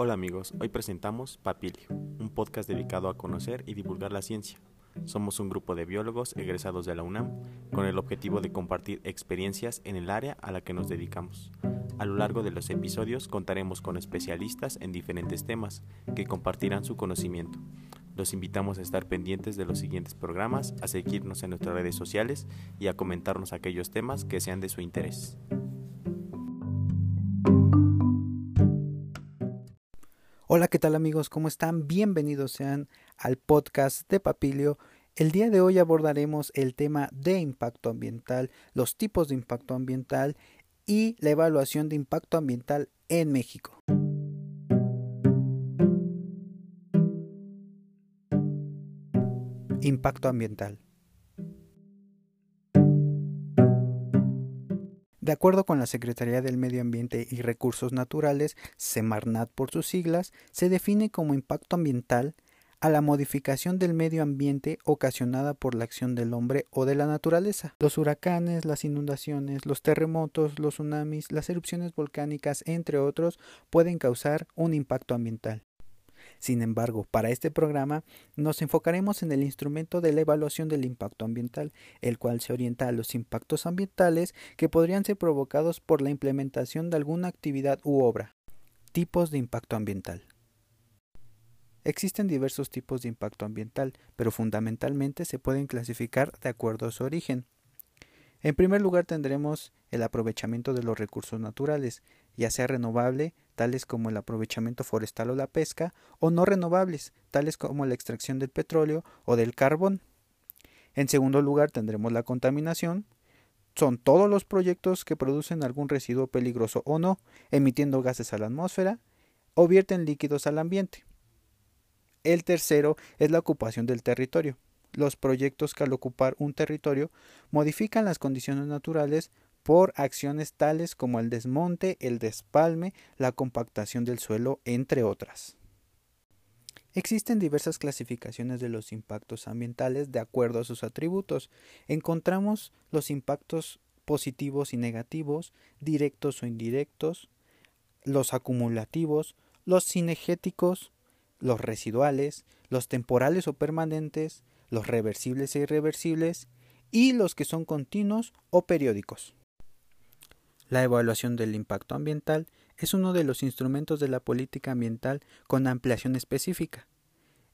Hola amigos, hoy presentamos Papilio, un podcast dedicado a conocer y divulgar la ciencia. Somos un grupo de biólogos egresados de la UNAM con el objetivo de compartir experiencias en el área a la que nos dedicamos. A lo largo de los episodios contaremos con especialistas en diferentes temas que compartirán su conocimiento. Los invitamos a estar pendientes de los siguientes programas, a seguirnos en nuestras redes sociales y a comentarnos aquellos temas que sean de su interés. Hola, ¿qué tal amigos? ¿Cómo están? Bienvenidos sean al podcast de Papilio. El día de hoy abordaremos el tema de impacto ambiental, los tipos de impacto ambiental y la evaluación de impacto ambiental en México. Impacto ambiental. De acuerdo con la Secretaría del Medio Ambiente y Recursos Naturales, Semarnat por sus siglas, se define como impacto ambiental a la modificación del medio ambiente ocasionada por la acción del hombre o de la naturaleza. Los huracanes, las inundaciones, los terremotos, los tsunamis, las erupciones volcánicas, entre otros, pueden causar un impacto ambiental. Sin embargo, para este programa nos enfocaremos en el instrumento de la evaluación del impacto ambiental, el cual se orienta a los impactos ambientales que podrían ser provocados por la implementación de alguna actividad u obra. Tipos de impacto ambiental. Existen diversos tipos de impacto ambiental, pero fundamentalmente se pueden clasificar de acuerdo a su origen. En primer lugar tendremos el aprovechamiento de los recursos naturales, ya sea renovable, tales como el aprovechamiento forestal o la pesca, o no renovables, tales como la extracción del petróleo o del carbón. En segundo lugar tendremos la contaminación, son todos los proyectos que producen algún residuo peligroso o no, emitiendo gases a la atmósfera o vierten líquidos al ambiente. El tercero es la ocupación del territorio los proyectos que al ocupar un territorio modifican las condiciones naturales por acciones tales como el desmonte, el despalme, la compactación del suelo, entre otras. Existen diversas clasificaciones de los impactos ambientales de acuerdo a sus atributos. Encontramos los impactos positivos y negativos, directos o indirectos, los acumulativos, los cinegéticos, los residuales, los temporales o permanentes, los reversibles e irreversibles y los que son continuos o periódicos. La evaluación del impacto ambiental es uno de los instrumentos de la política ambiental con ampliación específica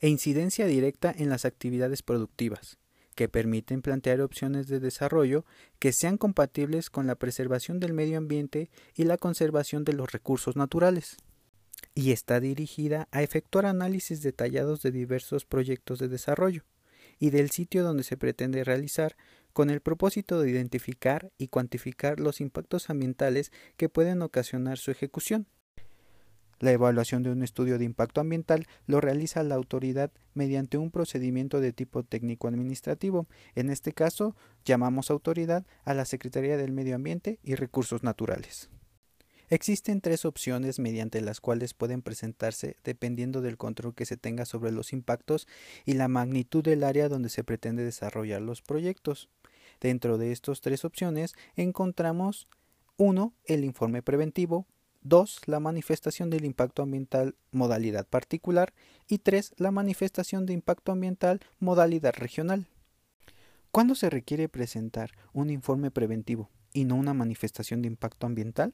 e incidencia directa en las actividades productivas, que permiten plantear opciones de desarrollo que sean compatibles con la preservación del medio ambiente y la conservación de los recursos naturales. Y está dirigida a efectuar análisis detallados de diversos proyectos de desarrollo, y del sitio donde se pretende realizar con el propósito de identificar y cuantificar los impactos ambientales que pueden ocasionar su ejecución. La evaluación de un estudio de impacto ambiental lo realiza la autoridad mediante un procedimiento de tipo técnico administrativo. En este caso, llamamos autoridad a la Secretaría del Medio Ambiente y Recursos Naturales. Existen tres opciones mediante las cuales pueden presentarse dependiendo del control que se tenga sobre los impactos y la magnitud del área donde se pretende desarrollar los proyectos. Dentro de estas tres opciones encontramos 1. El informe preventivo, 2. La manifestación del impacto ambiental modalidad particular y 3. La manifestación de impacto ambiental modalidad regional. ¿Cuándo se requiere presentar un informe preventivo y no una manifestación de impacto ambiental?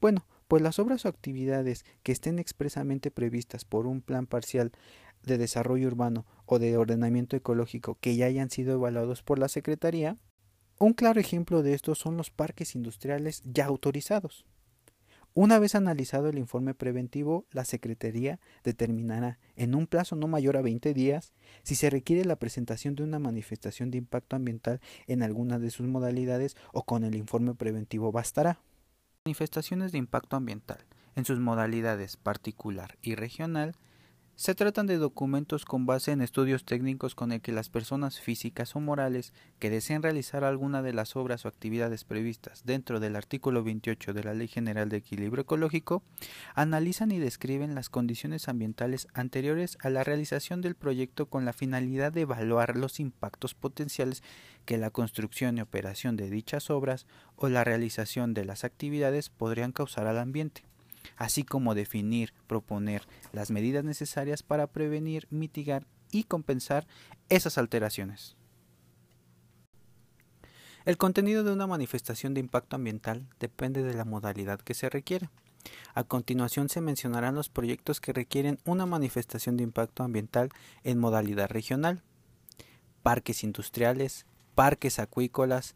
Bueno, pues las obras o actividades que estén expresamente previstas por un plan parcial de desarrollo urbano o de ordenamiento ecológico que ya hayan sido evaluados por la Secretaría, un claro ejemplo de esto son los parques industriales ya autorizados. Una vez analizado el informe preventivo, la Secretaría determinará en un plazo no mayor a 20 días si se requiere la presentación de una manifestación de impacto ambiental en alguna de sus modalidades o con el informe preventivo bastará. Manifestaciones de impacto ambiental, en sus modalidades particular y regional, se tratan de documentos con base en estudios técnicos con el que las personas físicas o morales que deseen realizar alguna de las obras o actividades previstas dentro del artículo 28 de la Ley General de Equilibrio Ecológico analizan y describen las condiciones ambientales anteriores a la realización del proyecto con la finalidad de evaluar los impactos potenciales que la construcción y operación de dichas obras o la realización de las actividades podrían causar al ambiente. Así como definir, proponer las medidas necesarias para prevenir, mitigar y compensar esas alteraciones. El contenido de una manifestación de impacto ambiental depende de la modalidad que se requiere. A continuación se mencionarán los proyectos que requieren una manifestación de impacto ambiental en modalidad regional. Parques industriales, parques acuícolas,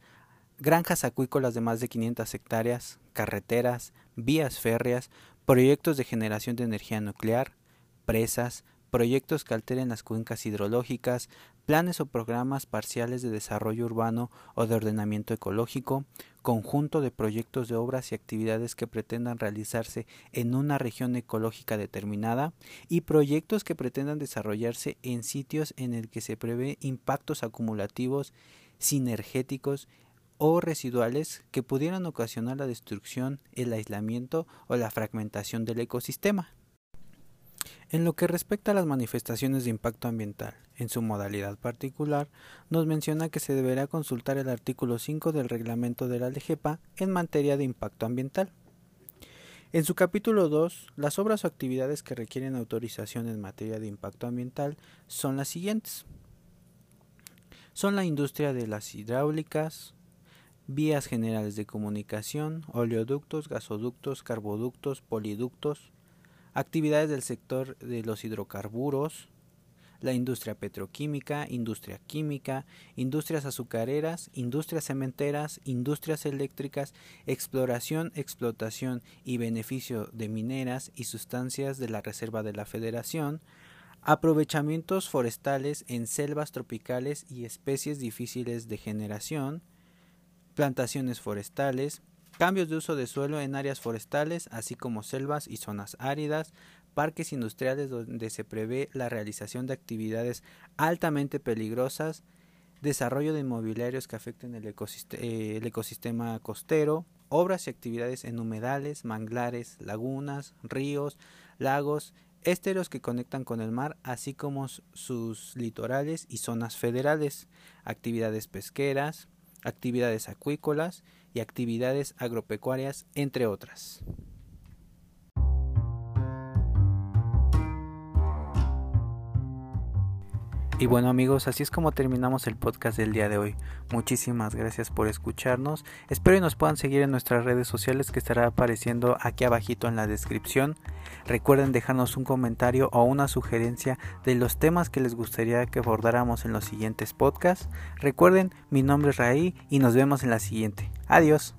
granjas acuícolas de más de 500 hectáreas, carreteras, vías férreas, proyectos de generación de energía nuclear, presas, proyectos que alteren las cuencas hidrológicas, planes o programas parciales de desarrollo urbano o de ordenamiento ecológico, conjunto de proyectos de obras y actividades que pretendan realizarse en una región ecológica determinada y proyectos que pretendan desarrollarse en sitios en el que se prevé impactos acumulativos, sinergéticos o residuales que pudieran ocasionar la destrucción, el aislamiento o la fragmentación del ecosistema. En lo que respecta a las manifestaciones de impacto ambiental, en su modalidad particular, nos menciona que se deberá consultar el artículo 5 del reglamento de la LGEPA en materia de impacto ambiental. En su capítulo 2, las obras o actividades que requieren autorización en materia de impacto ambiental son las siguientes. Son la industria de las hidráulicas, vías generales de comunicación, oleoductos, gasoductos, carboductos, poliductos, actividades del sector de los hidrocarburos, la industria petroquímica, industria química, industrias azucareras, industrias cementeras, industrias eléctricas, exploración, explotación y beneficio de mineras y sustancias de la Reserva de la Federación, aprovechamientos forestales en selvas tropicales y especies difíciles de generación, plantaciones forestales, cambios de uso de suelo en áreas forestales, así como selvas y zonas áridas, parques industriales donde se prevé la realización de actividades altamente peligrosas, desarrollo de inmobiliarios que afecten el, eh, ecosistema costero, obras y actividades en humedales, manglares, lagunas, ríos, lagos, ésteros que conectan con el mar, así como sus litorales y zonas federales, actividades pesqueras, actividades acuícolas, y actividades agropecuarias, entre otras. Y bueno amigos, así es como terminamos el podcast del día de hoy. Muchísimas gracias por escucharnos. Espero que nos puedan seguir en nuestras redes sociales que estará apareciendo aquí abajito en la descripción. Recuerden dejarnos un comentario o una sugerencia de los temas que les gustaría que abordáramos en los siguientes podcasts. Recuerden, mi nombre es Raí y nos vemos en la siguiente. Adiós.